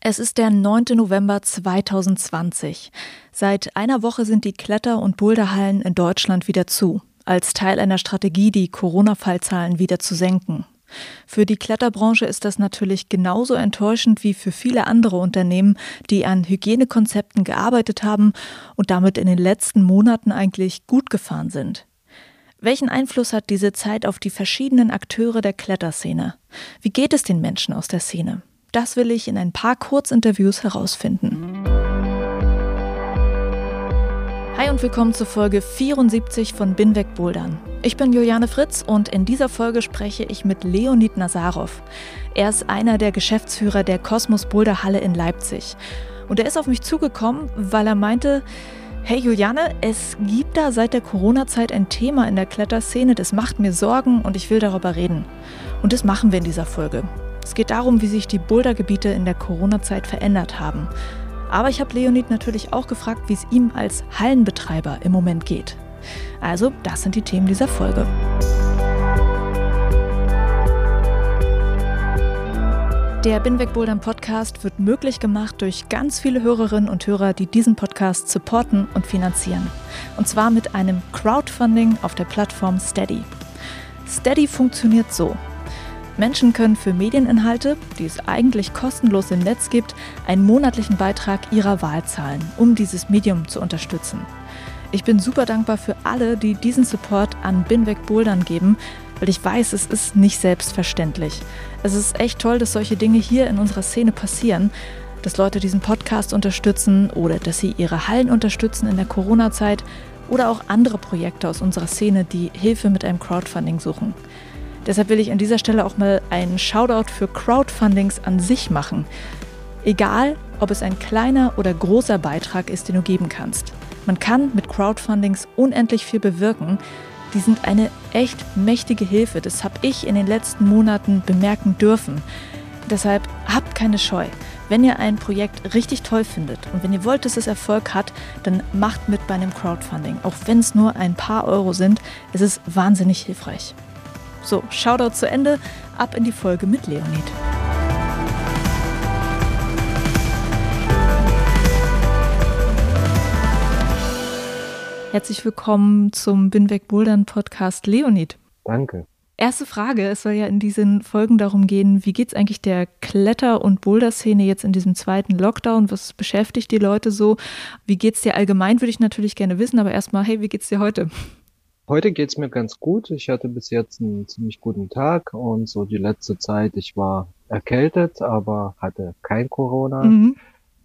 Es ist der 9. November 2020. Seit einer Woche sind die Kletter- und Boulderhallen in Deutschland wieder zu, als Teil einer Strategie, die Corona-Fallzahlen wieder zu senken. Für die Kletterbranche ist das natürlich genauso enttäuschend wie für viele andere Unternehmen, die an Hygienekonzepten gearbeitet haben und damit in den letzten Monaten eigentlich gut gefahren sind. Welchen Einfluss hat diese Zeit auf die verschiedenen Akteure der Kletterszene? Wie geht es den Menschen aus der Szene? Das will ich in ein paar Kurzinterviews herausfinden. Hi und willkommen zur Folge 74 von Binweg Bouldern. Ich bin Juliane Fritz und in dieser Folge spreche ich mit Leonid Nazarov. Er ist einer der Geschäftsführer der Kosmos Boulder Halle in Leipzig. Und er ist auf mich zugekommen, weil er meinte, Hey Juliane, es gibt da seit der Corona-Zeit ein Thema in der Kletterszene, das macht mir Sorgen und ich will darüber reden. Und das machen wir in dieser Folge. Es geht darum, wie sich die Bouldergebiete in der Corona-Zeit verändert haben. Aber ich habe Leonid natürlich auch gefragt, wie es ihm als Hallenbetreiber im Moment geht. Also, das sind die Themen dieser Folge. Der Binweg Bouldern Podcast wird möglich gemacht durch ganz viele Hörerinnen und Hörer, die diesen Podcast supporten und finanzieren. Und zwar mit einem Crowdfunding auf der Plattform Steady. Steady funktioniert so. Menschen können für Medieninhalte, die es eigentlich kostenlos im Netz gibt, einen monatlichen Beitrag ihrer Wahl zahlen, um dieses Medium zu unterstützen. Ich bin super dankbar für alle, die diesen Support an Binweg Bouldern geben, weil ich weiß, es ist nicht selbstverständlich. Es ist echt toll, dass solche Dinge hier in unserer Szene passieren, dass Leute diesen Podcast unterstützen oder dass sie ihre Hallen unterstützen in der Corona-Zeit oder auch andere Projekte aus unserer Szene, die Hilfe mit einem Crowdfunding suchen. Deshalb will ich an dieser Stelle auch mal einen Shoutout für Crowdfundings an sich machen. Egal, ob es ein kleiner oder großer Beitrag ist, den du geben kannst. Man kann mit Crowdfundings unendlich viel bewirken. Die sind eine echt mächtige Hilfe. Das habe ich in den letzten Monaten bemerken dürfen. Deshalb habt keine Scheu. Wenn ihr ein Projekt richtig toll findet und wenn ihr wollt, dass es Erfolg hat, dann macht mit bei einem Crowdfunding. Auch wenn es nur ein paar Euro sind, es ist wahnsinnig hilfreich. So, Shoutout zu Ende, ab in die Folge mit Leonid. Herzlich willkommen zum Binweg Bouldern Podcast Leonid. Danke. Erste Frage, es soll ja in diesen Folgen darum gehen, wie geht es eigentlich der Kletter- und Boulder-Szene jetzt in diesem zweiten Lockdown? Was beschäftigt die Leute so? Wie geht es dir allgemein, würde ich natürlich gerne wissen, aber erstmal, hey, wie geht's dir heute? Heute geht's mir ganz gut. Ich hatte bis jetzt einen ziemlich guten Tag und so die letzte Zeit, ich war erkältet, aber hatte kein Corona. Mhm.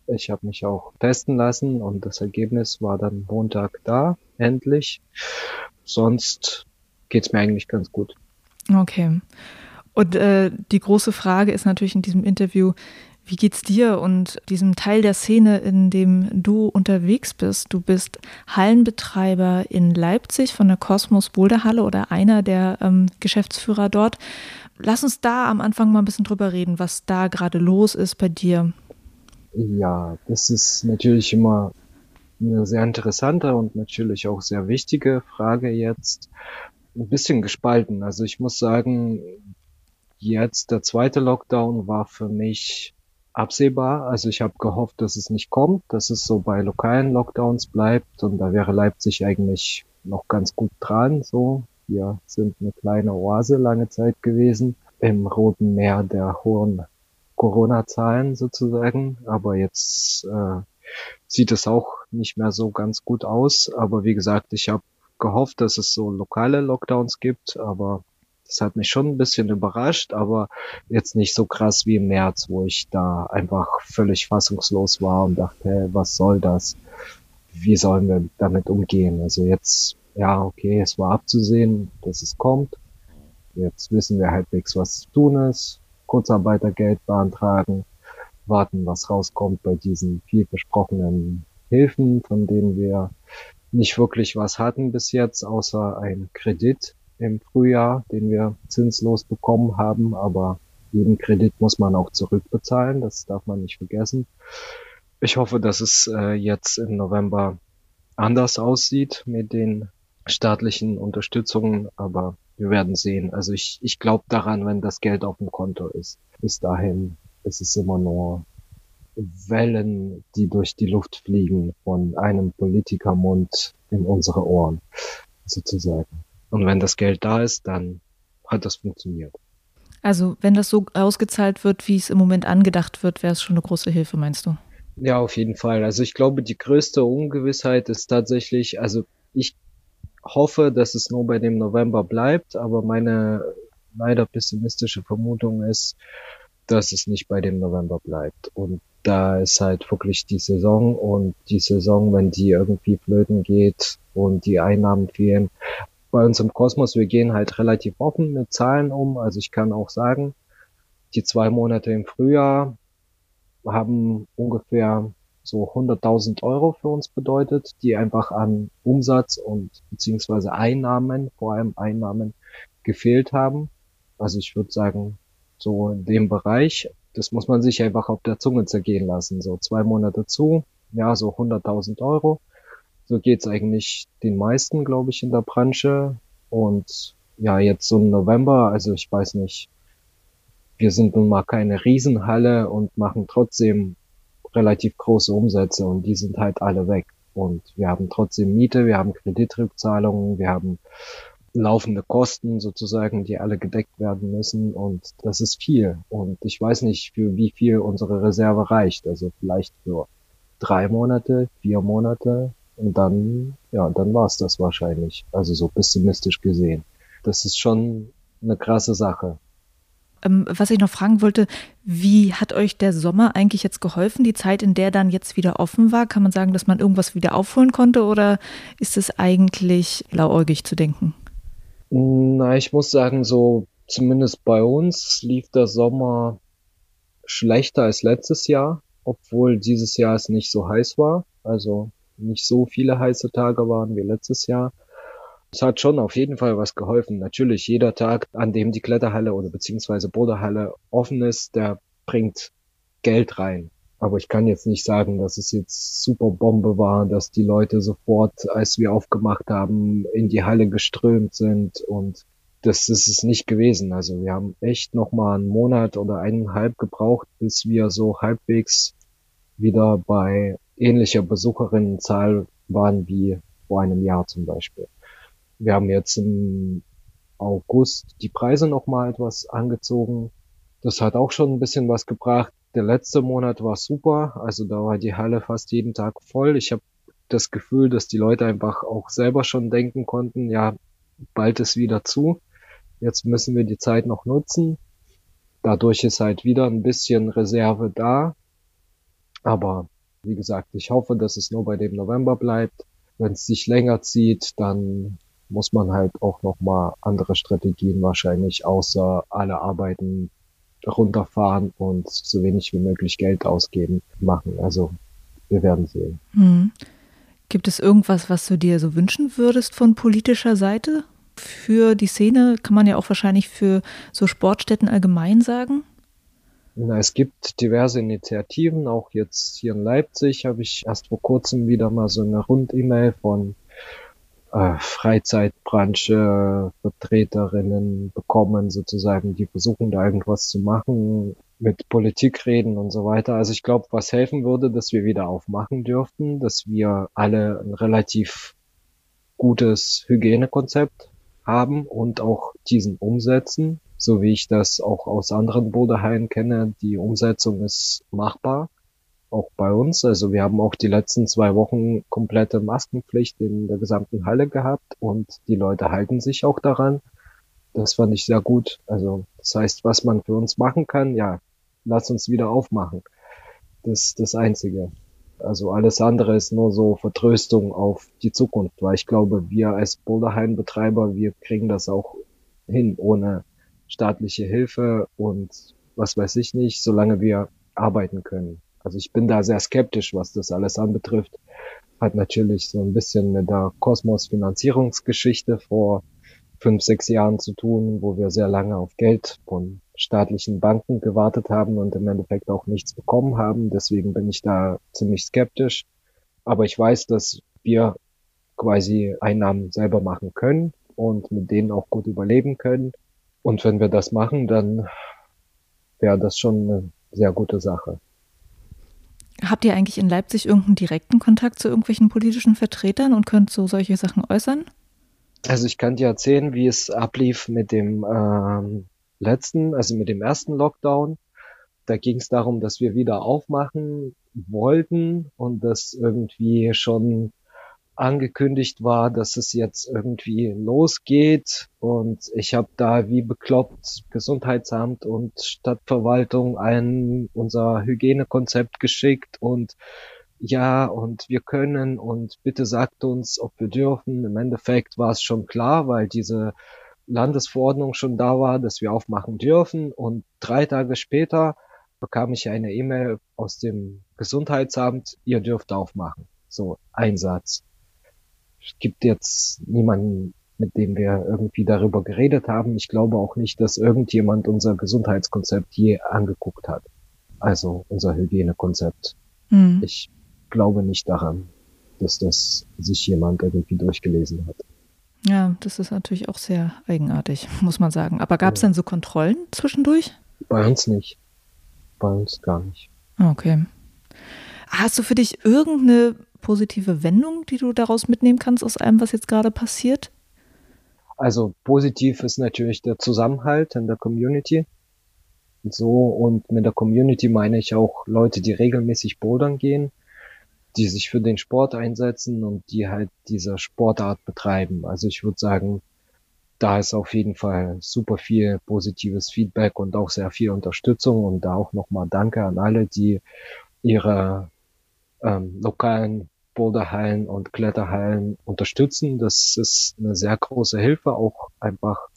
Ich habe mich auch testen lassen und das Ergebnis war dann Montag da, endlich. Sonst geht's mir eigentlich ganz gut. Okay. Und äh, die große Frage ist natürlich in diesem Interview, wie geht's dir und diesem Teil der Szene, in dem du unterwegs bist? Du bist Hallenbetreiber in Leipzig von der Kosmos Boulder Halle oder einer der ähm, Geschäftsführer dort. Lass uns da am Anfang mal ein bisschen drüber reden, was da gerade los ist bei dir. Ja, das ist natürlich immer eine sehr interessante und natürlich auch sehr wichtige Frage jetzt. Ein bisschen gespalten. Also ich muss sagen, jetzt der zweite Lockdown war für mich absehbar. Also ich habe gehofft, dass es nicht kommt, dass es so bei lokalen Lockdowns bleibt und da wäre Leipzig eigentlich noch ganz gut dran. So, wir sind eine kleine Oase lange Zeit gewesen im Roten Meer der hohen Corona-Zahlen sozusagen, aber jetzt äh, sieht es auch nicht mehr so ganz gut aus. Aber wie gesagt, ich habe gehofft, dass es so lokale Lockdowns gibt, aber das hat mich schon ein bisschen überrascht, aber jetzt nicht so krass wie im März, wo ich da einfach völlig fassungslos war und dachte, hey, was soll das? Wie sollen wir damit umgehen? Also jetzt, ja, okay, es war abzusehen, dass es kommt. Jetzt wissen wir halbwegs, was zu tun ist. Kurzarbeitergeld beantragen, warten, was rauskommt bei diesen viel versprochenen Hilfen, von denen wir nicht wirklich was hatten bis jetzt, außer ein Kredit im Frühjahr, den wir zinslos bekommen haben. Aber jeden Kredit muss man auch zurückbezahlen, das darf man nicht vergessen. Ich hoffe, dass es äh, jetzt im November anders aussieht mit den staatlichen Unterstützungen, aber wir werden sehen. Also ich, ich glaube daran, wenn das Geld auf dem Konto ist. Bis dahin ist es immer nur Wellen, die durch die Luft fliegen von einem Politikermund in unsere Ohren, sozusagen. Und wenn das Geld da ist, dann hat das funktioniert. Also wenn das so ausgezahlt wird, wie es im Moment angedacht wird, wäre es schon eine große Hilfe, meinst du? Ja, auf jeden Fall. Also ich glaube, die größte Ungewissheit ist tatsächlich, also ich hoffe, dass es nur bei dem November bleibt, aber meine leider pessimistische Vermutung ist, dass es nicht bei dem November bleibt. Und da ist halt wirklich die Saison und die Saison, wenn die irgendwie flöten geht und die Einnahmen fehlen. Bei uns im Kosmos, wir gehen halt relativ offen mit Zahlen um. Also ich kann auch sagen, die zwei Monate im Frühjahr haben ungefähr so 100.000 Euro für uns bedeutet, die einfach an Umsatz und beziehungsweise Einnahmen, vor allem Einnahmen, gefehlt haben. Also ich würde sagen, so in dem Bereich, das muss man sich einfach auf der Zunge zergehen lassen. So zwei Monate zu, ja, so 100.000 Euro. So geht's eigentlich den meisten, glaube ich, in der Branche. Und ja, jetzt so im November, also ich weiß nicht, wir sind nun mal keine Riesenhalle und machen trotzdem relativ große Umsätze und die sind halt alle weg. Und wir haben trotzdem Miete, wir haben Kreditrückzahlungen, wir haben laufende Kosten sozusagen, die alle gedeckt werden müssen und das ist viel. Und ich weiß nicht, für wie viel unsere Reserve reicht. Also vielleicht für drei Monate, vier Monate und dann, ja, dann war's das wahrscheinlich. Also so pessimistisch gesehen. Das ist schon eine krasse Sache. Ähm, was ich noch fragen wollte, wie hat euch der Sommer eigentlich jetzt geholfen, die Zeit, in der dann jetzt wieder offen war? Kann man sagen, dass man irgendwas wieder aufholen konnte oder ist es eigentlich blauäugig zu denken? Na, ich muss sagen, so zumindest bei uns lief der Sommer schlechter als letztes Jahr, obwohl dieses Jahr es nicht so heiß war. Also nicht so viele heiße Tage waren wie letztes Jahr. Es hat schon auf jeden Fall was geholfen. Natürlich, jeder Tag, an dem die Kletterhalle oder beziehungsweise Boderhalle offen ist, der bringt Geld rein. Aber ich kann jetzt nicht sagen, dass es jetzt super Bombe war, dass die Leute sofort, als wir aufgemacht haben, in die Halle geströmt sind und das ist es nicht gewesen. Also wir haben echt noch mal einen Monat oder eineinhalb gebraucht, bis wir so halbwegs wieder bei ähnlicher Besucherinnenzahl waren wie vor einem Jahr zum Beispiel. Wir haben jetzt im August die Preise noch mal etwas angezogen. Das hat auch schon ein bisschen was gebracht. Der letzte Monat war super. Also da war die Halle fast jeden Tag voll. Ich habe das Gefühl, dass die Leute einfach auch selber schon denken konnten, ja, bald ist wieder zu. Jetzt müssen wir die Zeit noch nutzen. Dadurch ist halt wieder ein bisschen Reserve da. Aber wie gesagt, ich hoffe, dass es nur bei dem November bleibt. Wenn es sich länger zieht, dann muss man halt auch nochmal andere Strategien wahrscheinlich außer alle Arbeiten runterfahren und so wenig wie möglich Geld ausgeben machen. Also wir werden sehen. Hm. Gibt es irgendwas, was du dir so wünschen würdest von politischer Seite? Für die Szene kann man ja auch wahrscheinlich für so Sportstätten allgemein sagen. Es gibt diverse Initiativen, auch jetzt hier in Leipzig habe ich erst vor kurzem wieder mal so eine Rund-E-Mail von äh, Freizeitbranche Vertreterinnen bekommen, sozusagen, die versuchen da irgendwas zu machen, mit Politik reden und so weiter. Also ich glaube, was helfen würde, dass wir wieder aufmachen dürften, dass wir alle ein relativ gutes Hygienekonzept haben und auch diesen umsetzen, so wie ich das auch aus anderen Bodehallen kenne. Die Umsetzung ist machbar auch bei uns. Also wir haben auch die letzten zwei Wochen komplette Maskenpflicht in der gesamten Halle gehabt und die Leute halten sich auch daran. Das fand ich sehr gut. Also das heißt, was man für uns machen kann, ja, lass uns wieder aufmachen. Das ist das Einzige. Also alles andere ist nur so Vertröstung auf die Zukunft, weil ich glaube, wir als Boulderheim-Betreiber, wir kriegen das auch hin ohne staatliche Hilfe und was weiß ich nicht, solange wir arbeiten können. Also ich bin da sehr skeptisch, was das alles anbetrifft. Hat natürlich so ein bisschen mit der Kosmos-Finanzierungsgeschichte vor fünf, sechs Jahren zu tun, wo wir sehr lange auf Geld von staatlichen Banken gewartet haben und im Endeffekt auch nichts bekommen haben. Deswegen bin ich da ziemlich skeptisch. Aber ich weiß, dass wir quasi Einnahmen selber machen können und mit denen auch gut überleben können. Und wenn wir das machen, dann wäre das schon eine sehr gute Sache. Habt ihr eigentlich in Leipzig irgendeinen direkten Kontakt zu irgendwelchen politischen Vertretern und könnt so solche Sachen äußern? Also ich kann dir erzählen, wie es ablief mit dem ähm, letzten, also mit dem ersten Lockdown. Da ging es darum, dass wir wieder aufmachen wollten und das irgendwie schon angekündigt war, dass es jetzt irgendwie losgeht und ich habe da wie bekloppt Gesundheitsamt und Stadtverwaltung ein unser Hygienekonzept geschickt und ja und wir können und bitte sagt uns, ob wir dürfen. Im Endeffekt war es schon klar, weil diese Landesverordnung schon da war, dass wir aufmachen dürfen und drei Tage später bekam ich eine E-Mail aus dem Gesundheitsamt, ihr dürft aufmachen. So, Einsatz es gibt jetzt niemanden, mit dem wir irgendwie darüber geredet haben. Ich glaube auch nicht, dass irgendjemand unser Gesundheitskonzept je angeguckt hat. Also unser Hygienekonzept. Hm. Ich glaube nicht daran, dass das sich jemand irgendwie durchgelesen hat. Ja, das ist natürlich auch sehr eigenartig, muss man sagen. Aber gab es ja. denn so Kontrollen zwischendurch? Bei uns nicht. Bei uns gar nicht. Okay. Hast du für dich irgendeine positive Wendung, die du daraus mitnehmen kannst aus allem, was jetzt gerade passiert? Also positiv ist natürlich der Zusammenhalt in der Community. So und mit der Community meine ich auch Leute, die regelmäßig bouldern gehen, die sich für den Sport einsetzen und die halt diese Sportart betreiben. Also ich würde sagen, da ist auf jeden Fall super viel positives Feedback und auch sehr viel Unterstützung und da auch nochmal Danke an alle, die ihre ähm, lokalen Boulderhallen und Kletterhallen unterstützen. Das ist eine sehr große Hilfe, auch einfach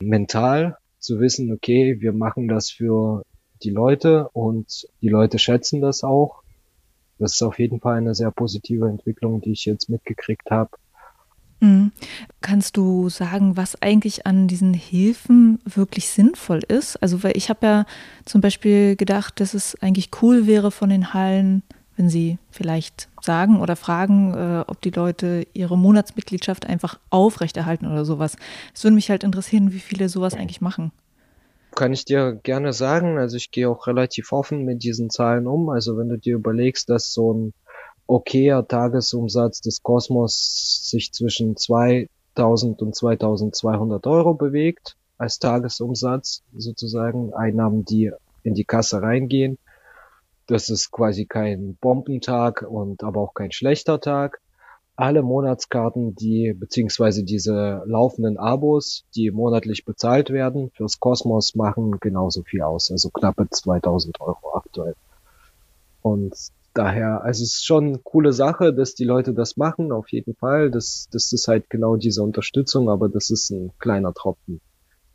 mental zu wissen, okay, wir machen das für die Leute und die Leute schätzen das auch. Das ist auf jeden Fall eine sehr positive Entwicklung, die ich jetzt mitgekriegt habe. Mhm. Kannst du sagen, was eigentlich an diesen Hilfen wirklich sinnvoll ist? Also, weil ich habe ja zum Beispiel gedacht, dass es eigentlich cool wäre von den Hallen, wenn Sie vielleicht sagen oder fragen, äh, ob die Leute ihre Monatsmitgliedschaft einfach aufrechterhalten oder sowas. Es würde mich halt interessieren, wie viele sowas eigentlich machen. Kann ich dir gerne sagen. Also ich gehe auch relativ offen mit diesen Zahlen um. Also wenn du dir überlegst, dass so ein okayer Tagesumsatz des Kosmos sich zwischen 2000 und 2200 Euro bewegt als Tagesumsatz sozusagen Einnahmen, die in die Kasse reingehen, das ist quasi kein Bombentag und aber auch kein schlechter Tag. Alle Monatskarten, die beziehungsweise diese laufenden Abos, die monatlich bezahlt werden fürs Kosmos, machen genauso viel aus, also knappe 2000 Euro aktuell. Und daher, also es ist schon eine coole Sache, dass die Leute das machen, auf jeden Fall. Das, das ist halt genau diese Unterstützung, aber das ist ein kleiner Tropfen.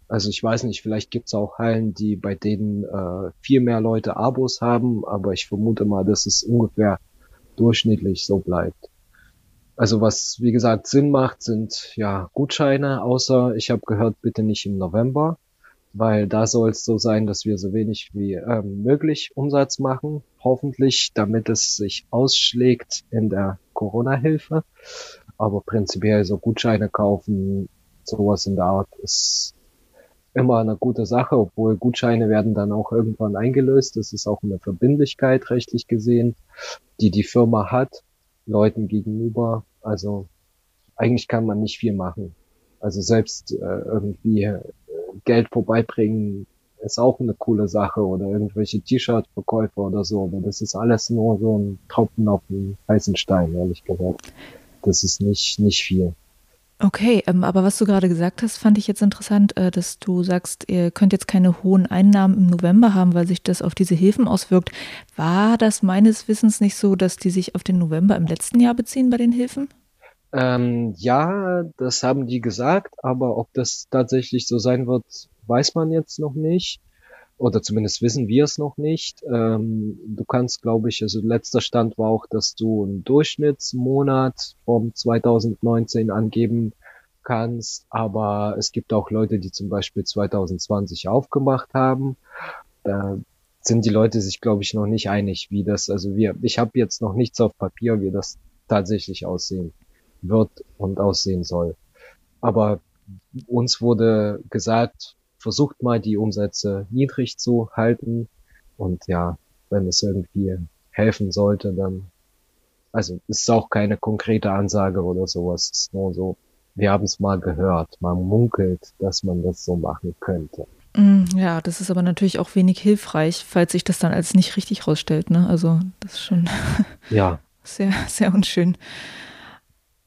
Also ich weiß nicht, vielleicht gibt's auch Hallen, die bei denen äh, viel mehr Leute Abos haben, aber ich vermute mal, dass es ungefähr durchschnittlich so bleibt. Also was, wie gesagt, Sinn macht, sind ja Gutscheine, außer ich habe gehört, bitte nicht im November, weil da soll es so sein, dass wir so wenig wie ähm, möglich Umsatz machen, hoffentlich, damit es sich ausschlägt in der Corona-Hilfe. Aber prinzipiell so Gutscheine kaufen, sowas in der Art ist immer eine gute Sache, obwohl Gutscheine werden dann auch irgendwann eingelöst. Das ist auch eine Verbindlichkeit rechtlich gesehen, die die Firma hat, Leuten gegenüber. Also eigentlich kann man nicht viel machen. Also selbst äh, irgendwie äh, Geld vorbeibringen ist auch eine coole Sache oder irgendwelche T-Shirt-Verkäufe oder so. Aber das ist alles nur so ein Tropfen auf den heißen Stein, ehrlich gesagt. Das ist nicht, nicht viel. Okay, ähm, aber was du gerade gesagt hast, fand ich jetzt interessant, äh, dass du sagst, ihr könnt jetzt keine hohen Einnahmen im November haben, weil sich das auf diese Hilfen auswirkt. War das meines Wissens nicht so, dass die sich auf den November im letzten Jahr beziehen bei den Hilfen? Ähm, ja, das haben die gesagt, aber ob das tatsächlich so sein wird, weiß man jetzt noch nicht. Oder zumindest wissen wir es noch nicht. Ähm, du kannst, glaube ich, also letzter Stand war auch, dass du einen Durchschnittsmonat vom 2019 angeben kannst, aber es gibt auch Leute, die zum Beispiel 2020 aufgemacht haben. Da sind die Leute sich, glaube ich, noch nicht einig, wie das, also wir, ich habe jetzt noch nichts auf Papier, wie das tatsächlich aussehen wird und aussehen soll. Aber uns wurde gesagt, versucht mal die Umsätze niedrig zu halten und ja, wenn es irgendwie helfen sollte, dann, also es ist auch keine konkrete Ansage oder sowas, es ist nur so, wir haben es mal gehört, man munkelt, dass man das so machen könnte. Mm, ja, das ist aber natürlich auch wenig hilfreich, falls sich das dann als nicht richtig rausstellt. Ne? Also das ist schon ja. sehr, sehr unschön.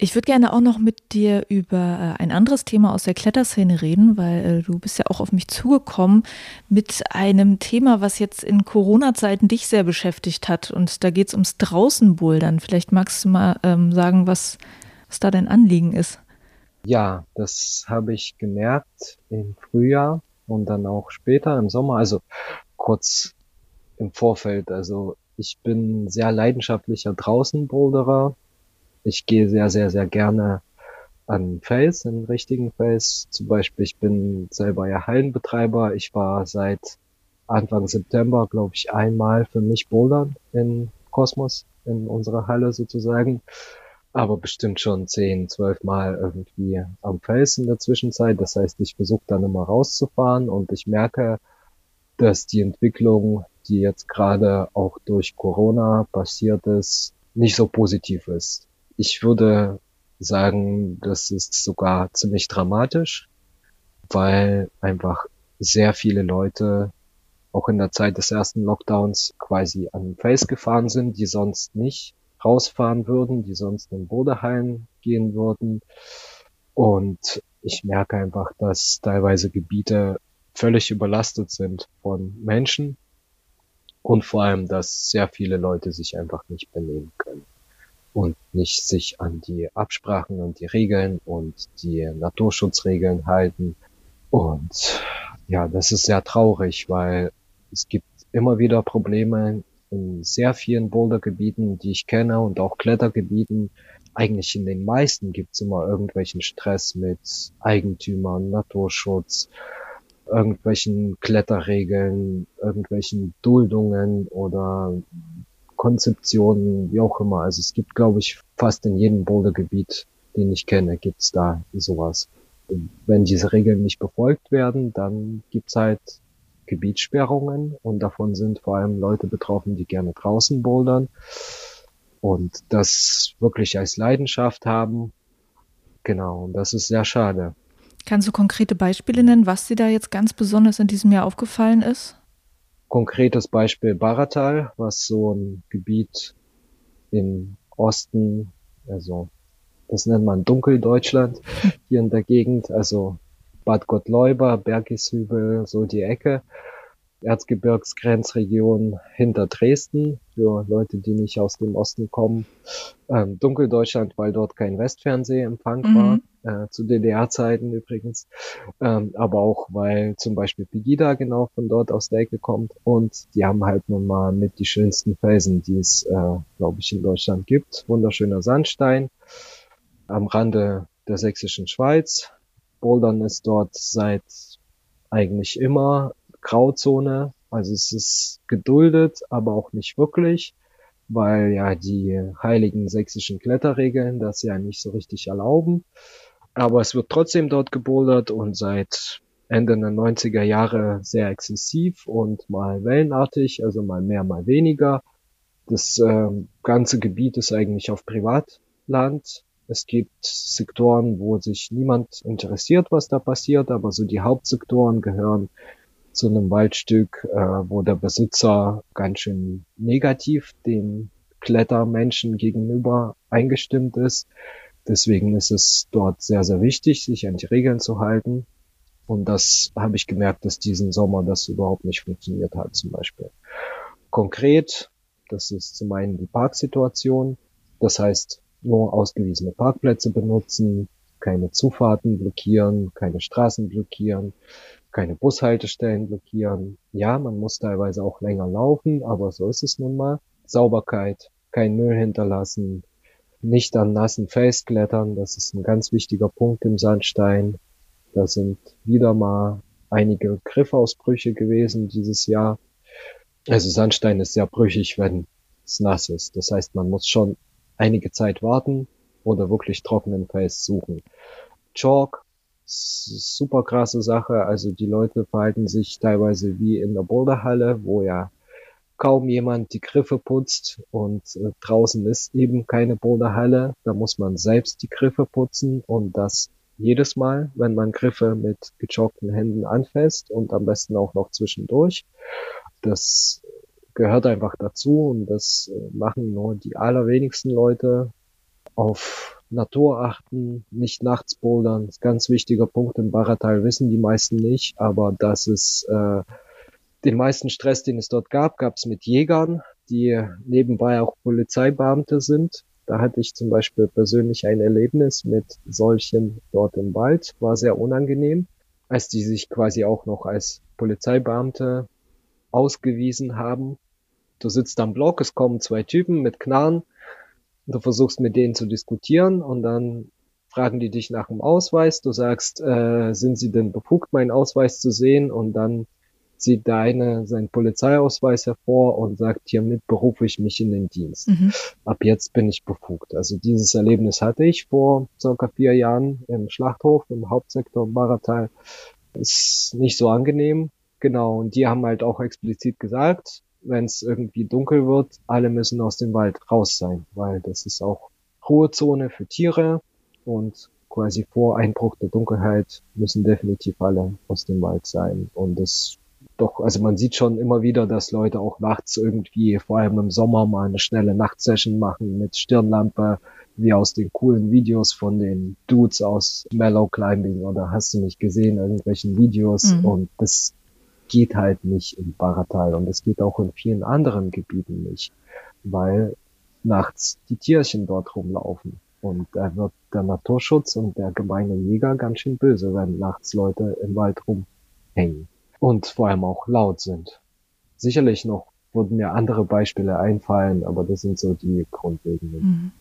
Ich würde gerne auch noch mit dir über äh, ein anderes Thema aus der Kletterszene reden, weil äh, du bist ja auch auf mich zugekommen mit einem Thema, was jetzt in Corona-Zeiten dich sehr beschäftigt hat. Und da geht es ums Draußenbouldern. Vielleicht magst du mal ähm, sagen, was, was da dein Anliegen ist. Ja, das habe ich gemerkt im Frühjahr und dann auch später im Sommer, also kurz im Vorfeld. Also ich bin sehr leidenschaftlicher Draußenboulderer ich gehe sehr, sehr, sehr gerne an Fels, einen richtigen Fels. Zum Beispiel, ich bin selber ja Hallenbetreiber. Ich war seit Anfang September, glaube ich, einmal für mich bouldern in Kosmos, in unserer Halle sozusagen. Aber bestimmt schon zehn, zwölf Mal irgendwie am Fels in der Zwischenzeit. Das heißt, ich versuche dann immer rauszufahren und ich merke, dass die Entwicklung, die jetzt gerade auch durch Corona passiert ist, nicht so positiv ist. Ich würde sagen, das ist sogar ziemlich dramatisch, weil einfach sehr viele Leute auch in der Zeit des ersten Lockdowns quasi an den Face gefahren sind, die sonst nicht rausfahren würden, die sonst in Bodehallen gehen würden. Und ich merke einfach, dass teilweise Gebiete völlig überlastet sind von Menschen und vor allem, dass sehr viele Leute sich einfach nicht benehmen können und nicht sich an die Absprachen und die Regeln und die Naturschutzregeln halten. Und ja, das ist sehr traurig, weil es gibt immer wieder Probleme in sehr vielen Bouldergebieten, die ich kenne und auch Klettergebieten. Eigentlich in den meisten gibt es immer irgendwelchen Stress mit Eigentümern, Naturschutz, irgendwelchen Kletterregeln, irgendwelchen Duldungen oder Konzeptionen, wie auch immer. Also es gibt, glaube ich, fast in jedem Bouldergebiet, den ich kenne, gibt's da sowas. Wenn diese Regeln nicht befolgt werden, dann gibt's halt Gebietssperrungen und davon sind vor allem Leute betroffen, die gerne draußen bouldern und das wirklich als Leidenschaft haben. Genau, und das ist sehr schade. Kannst du konkrete Beispiele nennen, was dir da jetzt ganz besonders in diesem Jahr aufgefallen ist? Konkretes Beispiel Baratal, was so ein Gebiet im Osten, also das nennt man Dunkeldeutschland hier in der Gegend, also Bad Gottleuba, Bergishübel, so die Ecke. Erzgebirgsgrenzregion hinter Dresden, für Leute, die nicht aus dem Osten kommen. Ähm, Dunkeldeutschland, weil dort kein Westfernsehempfang mhm. war, äh, zu DDR-Zeiten übrigens. Ähm, aber auch, weil zum Beispiel Pegida genau von dort aus der Ecke kommt. Und die haben halt nun mal mit die schönsten Felsen, die es, äh, glaube ich, in Deutschland gibt. Wunderschöner Sandstein am Rande der sächsischen Schweiz. Bouldern ist dort seit eigentlich immer Grauzone. Also es ist geduldet, aber auch nicht wirklich, weil ja die heiligen sächsischen Kletterregeln das ja nicht so richtig erlauben. Aber es wird trotzdem dort gebouldert und seit Ende der 90er Jahre sehr exzessiv und mal wellenartig, also mal mehr, mal weniger. Das äh, ganze Gebiet ist eigentlich auf Privatland. Es gibt Sektoren, wo sich niemand interessiert, was da passiert, aber so die Hauptsektoren gehören zu einem Waldstück, äh, wo der Besitzer ganz schön negativ den Klettermenschen gegenüber eingestimmt ist. Deswegen ist es dort sehr, sehr wichtig, sich an die Regeln zu halten. Und das habe ich gemerkt, dass diesen Sommer das überhaupt nicht funktioniert hat, zum Beispiel. Konkret, das ist zum einen die Parksituation. Das heißt, nur ausgewiesene Parkplätze benutzen, keine Zufahrten blockieren, keine Straßen blockieren, keine Bushaltestellen blockieren. Ja, man muss teilweise auch länger laufen, aber so ist es nun mal. Sauberkeit, kein Müll hinterlassen, nicht an nassen Fels klettern, das ist ein ganz wichtiger Punkt im Sandstein. Da sind wieder mal einige Griffausbrüche gewesen dieses Jahr. Also Sandstein ist sehr brüchig, wenn es nass ist. Das heißt, man muss schon einige Zeit warten oder wirklich trockenen Fels suchen. Chalk, super krasse Sache. Also die Leute verhalten sich teilweise wie in der Boulderhalle, wo ja kaum jemand die Griffe putzt und äh, draußen ist eben keine Boulderhalle. Da muss man selbst die Griffe putzen und das jedes Mal, wenn man Griffe mit gejoggten Händen anfasst und am besten auch noch zwischendurch. Das gehört einfach dazu und das äh, machen nur die allerwenigsten Leute. Auf Natur achten, nicht nachts bouldern, ganz wichtiger Punkt im Baratal, wissen die meisten nicht, aber das ist äh, den meisten Stress, den es dort gab, gab es mit Jägern, die nebenbei auch Polizeibeamte sind. Da hatte ich zum Beispiel persönlich ein Erlebnis mit solchen dort im Wald, war sehr unangenehm, als die sich quasi auch noch als Polizeibeamte ausgewiesen haben. Du sitzt am Block, es kommen zwei Typen mit Knarren, du versuchst mit denen zu diskutieren und dann fragen die dich nach dem Ausweis. Du sagst, äh, sind sie denn befugt, meinen Ausweis zu sehen? Und dann zieht der eine seinen Polizeiausweis hervor und sagt, hiermit berufe ich mich in den Dienst. Mhm. Ab jetzt bin ich befugt. Also dieses Erlebnis hatte ich vor circa vier Jahren im Schlachthof, im Hauptsektor Baratal. Ist nicht so angenehm. Genau. Und die haben halt auch explizit gesagt, wenn es irgendwie dunkel wird, alle müssen aus dem Wald raus sein, weil das ist auch Ruhezone für Tiere und quasi vor Einbruch der Dunkelheit müssen definitiv alle aus dem Wald sein. Und das doch, also man sieht schon immer wieder, dass Leute auch nachts irgendwie, vor allem im Sommer, mal eine schnelle Nachtsession machen mit Stirnlampe, wie aus den coolen Videos von den Dudes aus Mellow Climbing oder hast du nicht gesehen, irgendwelchen Videos. Mhm. Und das geht halt nicht in Baratal und es geht auch in vielen anderen Gebieten nicht, weil nachts die Tierchen dort rumlaufen. Und da wird der Naturschutz und der gemeine Jäger ganz schön böse, wenn nachts Leute im Wald rumhängen und vor allem auch laut sind. Sicherlich noch würden mir andere Beispiele einfallen, aber das sind so die grundlegenden.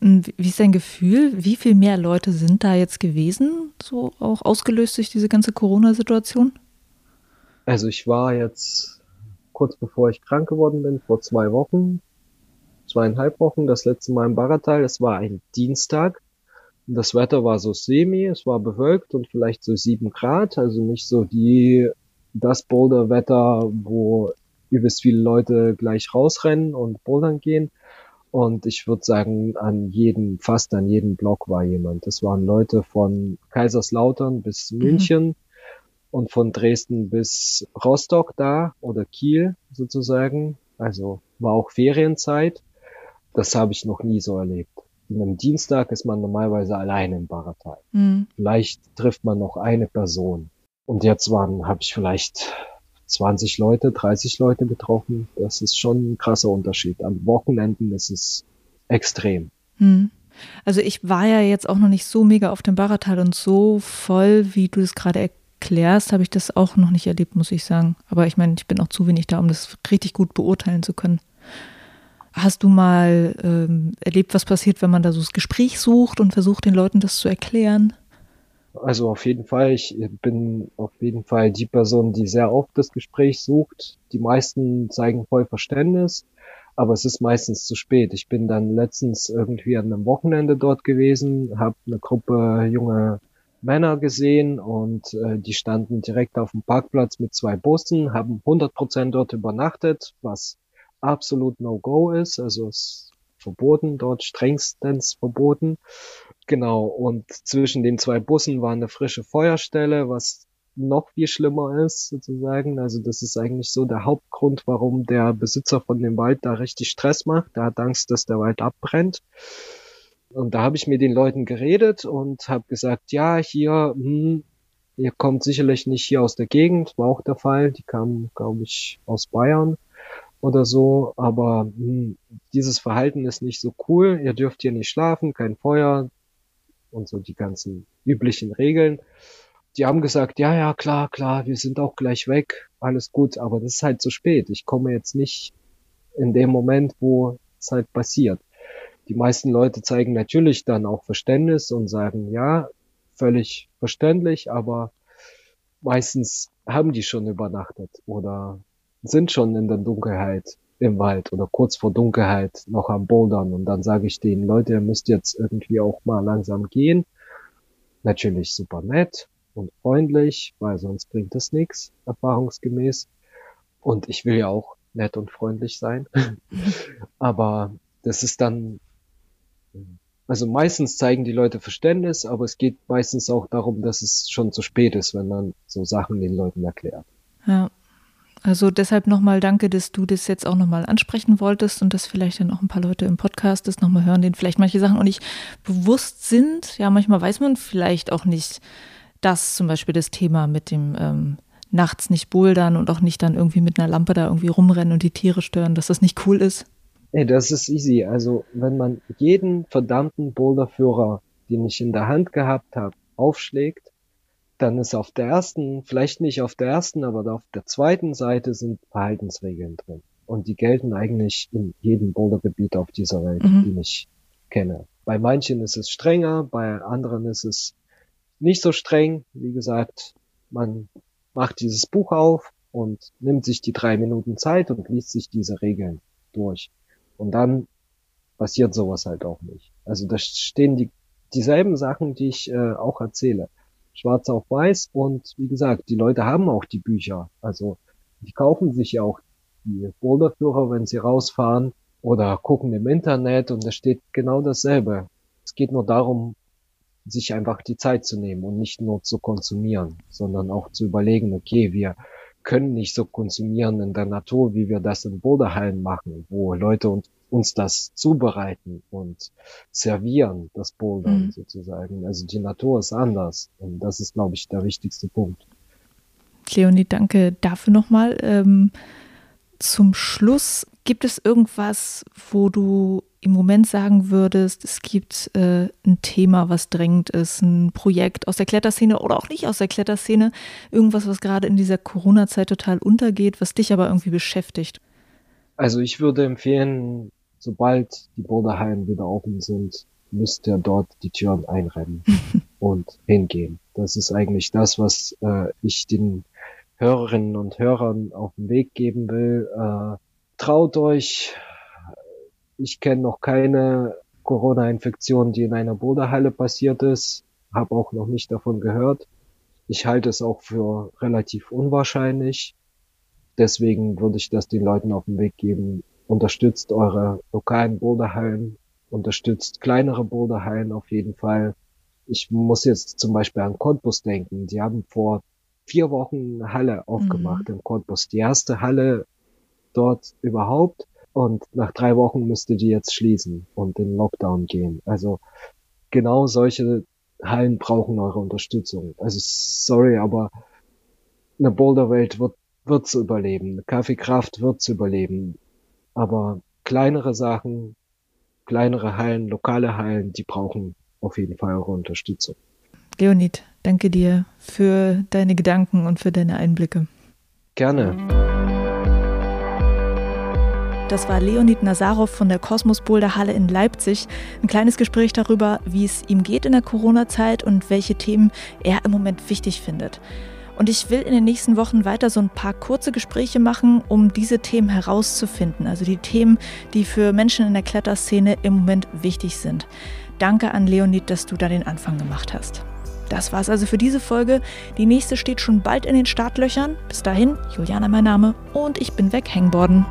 Mhm. Wie ist dein Gefühl? Wie viel mehr Leute sind da jetzt gewesen, so auch ausgelöst durch diese ganze Corona-Situation? Also ich war jetzt kurz bevor ich krank geworden bin, vor zwei Wochen, zweieinhalb Wochen, das letzte Mal im Baratal. Es war ein Dienstag. Das Wetter war so semi, es war bewölkt und vielleicht so sieben Grad, also nicht so die das Boulderwetter, wo übelst viele Leute gleich rausrennen und bouldern gehen. Und ich würde sagen, an jedem, fast an jedem Block war jemand. Das waren Leute von Kaiserslautern bis mhm. München mhm. und von Dresden bis Rostock da oder Kiel sozusagen. Also war auch Ferienzeit. Das habe ich noch nie so erlebt. In einem Dienstag ist man normalerweise alleine im Baratal. Mhm. Vielleicht trifft man noch eine Person. Und jetzt waren, habe ich vielleicht 20 Leute, 30 Leute getroffen. Das ist schon ein krasser Unterschied. Am Wochenenden ist es extrem. Hm. Also ich war ja jetzt auch noch nicht so mega auf dem Baratal und so voll, wie du es gerade erklärst, habe ich das auch noch nicht erlebt, muss ich sagen. Aber ich meine, ich bin auch zu wenig da, um das richtig gut beurteilen zu können. Hast du mal ähm, erlebt, was passiert, wenn man da so das Gespräch sucht und versucht, den Leuten das zu erklären? Also auf jeden Fall, ich bin auf jeden Fall die Person, die sehr oft das Gespräch sucht. Die meisten zeigen voll Verständnis, aber es ist meistens zu spät. Ich bin dann letztens irgendwie an einem Wochenende dort gewesen, habe eine Gruppe junge Männer gesehen und äh, die standen direkt auf dem Parkplatz mit zwei Bussen, haben 100% dort übernachtet, was absolut No-Go ist. Also es verboten, dort strengstens verboten. Genau, und zwischen den zwei Bussen war eine frische Feuerstelle, was noch viel schlimmer ist, sozusagen. Also das ist eigentlich so der Hauptgrund, warum der Besitzer von dem Wald da richtig Stress macht. Der hat Angst, dass der Wald abbrennt. Und da habe ich mit den Leuten geredet und habe gesagt, ja, hier, hm, ihr kommt sicherlich nicht hier aus der Gegend, war auch der Fall. Die kamen, glaube ich, aus Bayern oder so, aber hm, dieses Verhalten ist nicht so cool. Ihr dürft hier nicht schlafen, kein Feuer und so die ganzen üblichen Regeln. die haben gesagt, ja, ja, klar, klar, wir sind auch gleich weg, alles gut, aber das ist halt zu spät. Ich komme jetzt nicht in dem Moment, wo es halt passiert. Die meisten Leute zeigen natürlich dann auch Verständnis und sagen, ja, völlig verständlich, aber meistens haben die schon übernachtet oder sind schon in der Dunkelheit im Wald oder kurz vor Dunkelheit noch am Bouldern und dann sage ich denen, Leute, ihr müsst jetzt irgendwie auch mal langsam gehen. Natürlich super nett und freundlich, weil sonst bringt es nichts, erfahrungsgemäß. Und ich will ja auch nett und freundlich sein. aber das ist dann, also meistens zeigen die Leute Verständnis, aber es geht meistens auch darum, dass es schon zu spät ist, wenn man so Sachen den Leuten erklärt. Ja. Also deshalb nochmal danke, dass du das jetzt auch nochmal ansprechen wolltest und dass vielleicht dann auch ein paar Leute im Podcast das nochmal hören, denen vielleicht manche Sachen auch nicht bewusst sind. Ja, manchmal weiß man vielleicht auch nicht, dass zum Beispiel das Thema mit dem ähm, nachts nicht bouldern und auch nicht dann irgendwie mit einer Lampe da irgendwie rumrennen und die Tiere stören, dass das nicht cool ist. Ey, das ist easy. Also wenn man jeden verdammten Boulderführer, den ich in der Hand gehabt habe, aufschlägt, dann ist auf der ersten, vielleicht nicht auf der ersten, aber auf der zweiten Seite sind Verhaltensregeln drin. Und die gelten eigentlich in jedem Bouldergebiet auf dieser Welt, mhm. die ich kenne. Bei manchen ist es strenger, bei anderen ist es nicht so streng. Wie gesagt, man macht dieses Buch auf und nimmt sich die drei Minuten Zeit und liest sich diese Regeln durch. Und dann passiert sowas halt auch nicht. Also da stehen die dieselben Sachen, die ich äh, auch erzähle schwarz auf weiß und wie gesagt, die Leute haben auch die Bücher. Also die kaufen sich ja auch die Boulderführer, wenn sie rausfahren oder gucken im Internet und da steht genau dasselbe. Es geht nur darum, sich einfach die Zeit zu nehmen und nicht nur zu konsumieren, sondern auch zu überlegen, okay, wir können nicht so konsumieren in der Natur, wie wir das in Boulderhallen machen, wo Leute und uns das zubereiten und servieren, das Bouldern mhm. sozusagen. Also die Natur ist anders und das ist, glaube ich, der wichtigste Punkt. Leonie, danke dafür nochmal. Ähm, zum Schluss, gibt es irgendwas, wo du im Moment sagen würdest, es gibt äh, ein Thema, was drängend ist, ein Projekt aus der Kletterszene oder auch nicht aus der Kletterszene, irgendwas, was gerade in dieser Corona-Zeit total untergeht, was dich aber irgendwie beschäftigt? Also ich würde empfehlen, sobald die Boulderhallen wieder offen sind, müsst ihr dort die Türen einrennen und hingehen. Das ist eigentlich das, was äh, ich den Hörerinnen und Hörern auf den Weg geben will. Äh, traut euch. Ich kenne noch keine Corona-Infektion, die in einer Boulderhalle passiert ist. Habe auch noch nicht davon gehört. Ich halte es auch für relativ unwahrscheinlich. Deswegen würde ich das den Leuten auf den Weg geben, unterstützt eure lokalen Boulderhallen, unterstützt kleinere Boulderhallen auf jeden Fall. Ich muss jetzt zum Beispiel an Cottbus denken. Die haben vor vier Wochen eine Halle aufgemacht mhm. in Cottbus. Die erste Halle dort überhaupt. Und nach drei Wochen müsste die jetzt schließen und in Lockdown gehen. Also genau solche Hallen brauchen eure Unterstützung. Also sorry, aber eine Boulderwelt wird, wird zu überleben. Kaffeekraft wird zu überleben. Aber kleinere Sachen, kleinere Hallen, lokale Hallen, die brauchen auf jeden Fall eure Unterstützung. Leonid, danke dir für deine Gedanken und für deine Einblicke. Gerne. Das war Leonid Nazarov von der Kosmos Boulder Halle in Leipzig. Ein kleines Gespräch darüber, wie es ihm geht in der Corona-Zeit und welche Themen er im Moment wichtig findet. Und ich will in den nächsten Wochen weiter so ein paar kurze Gespräche machen, um diese Themen herauszufinden. Also die Themen, die für Menschen in der Kletterszene im Moment wichtig sind. Danke an Leonid, dass du da den Anfang gemacht hast. Das war's also für diese Folge. Die nächste steht schon bald in den Startlöchern. Bis dahin, Juliana mein Name und ich bin weg Hangborden.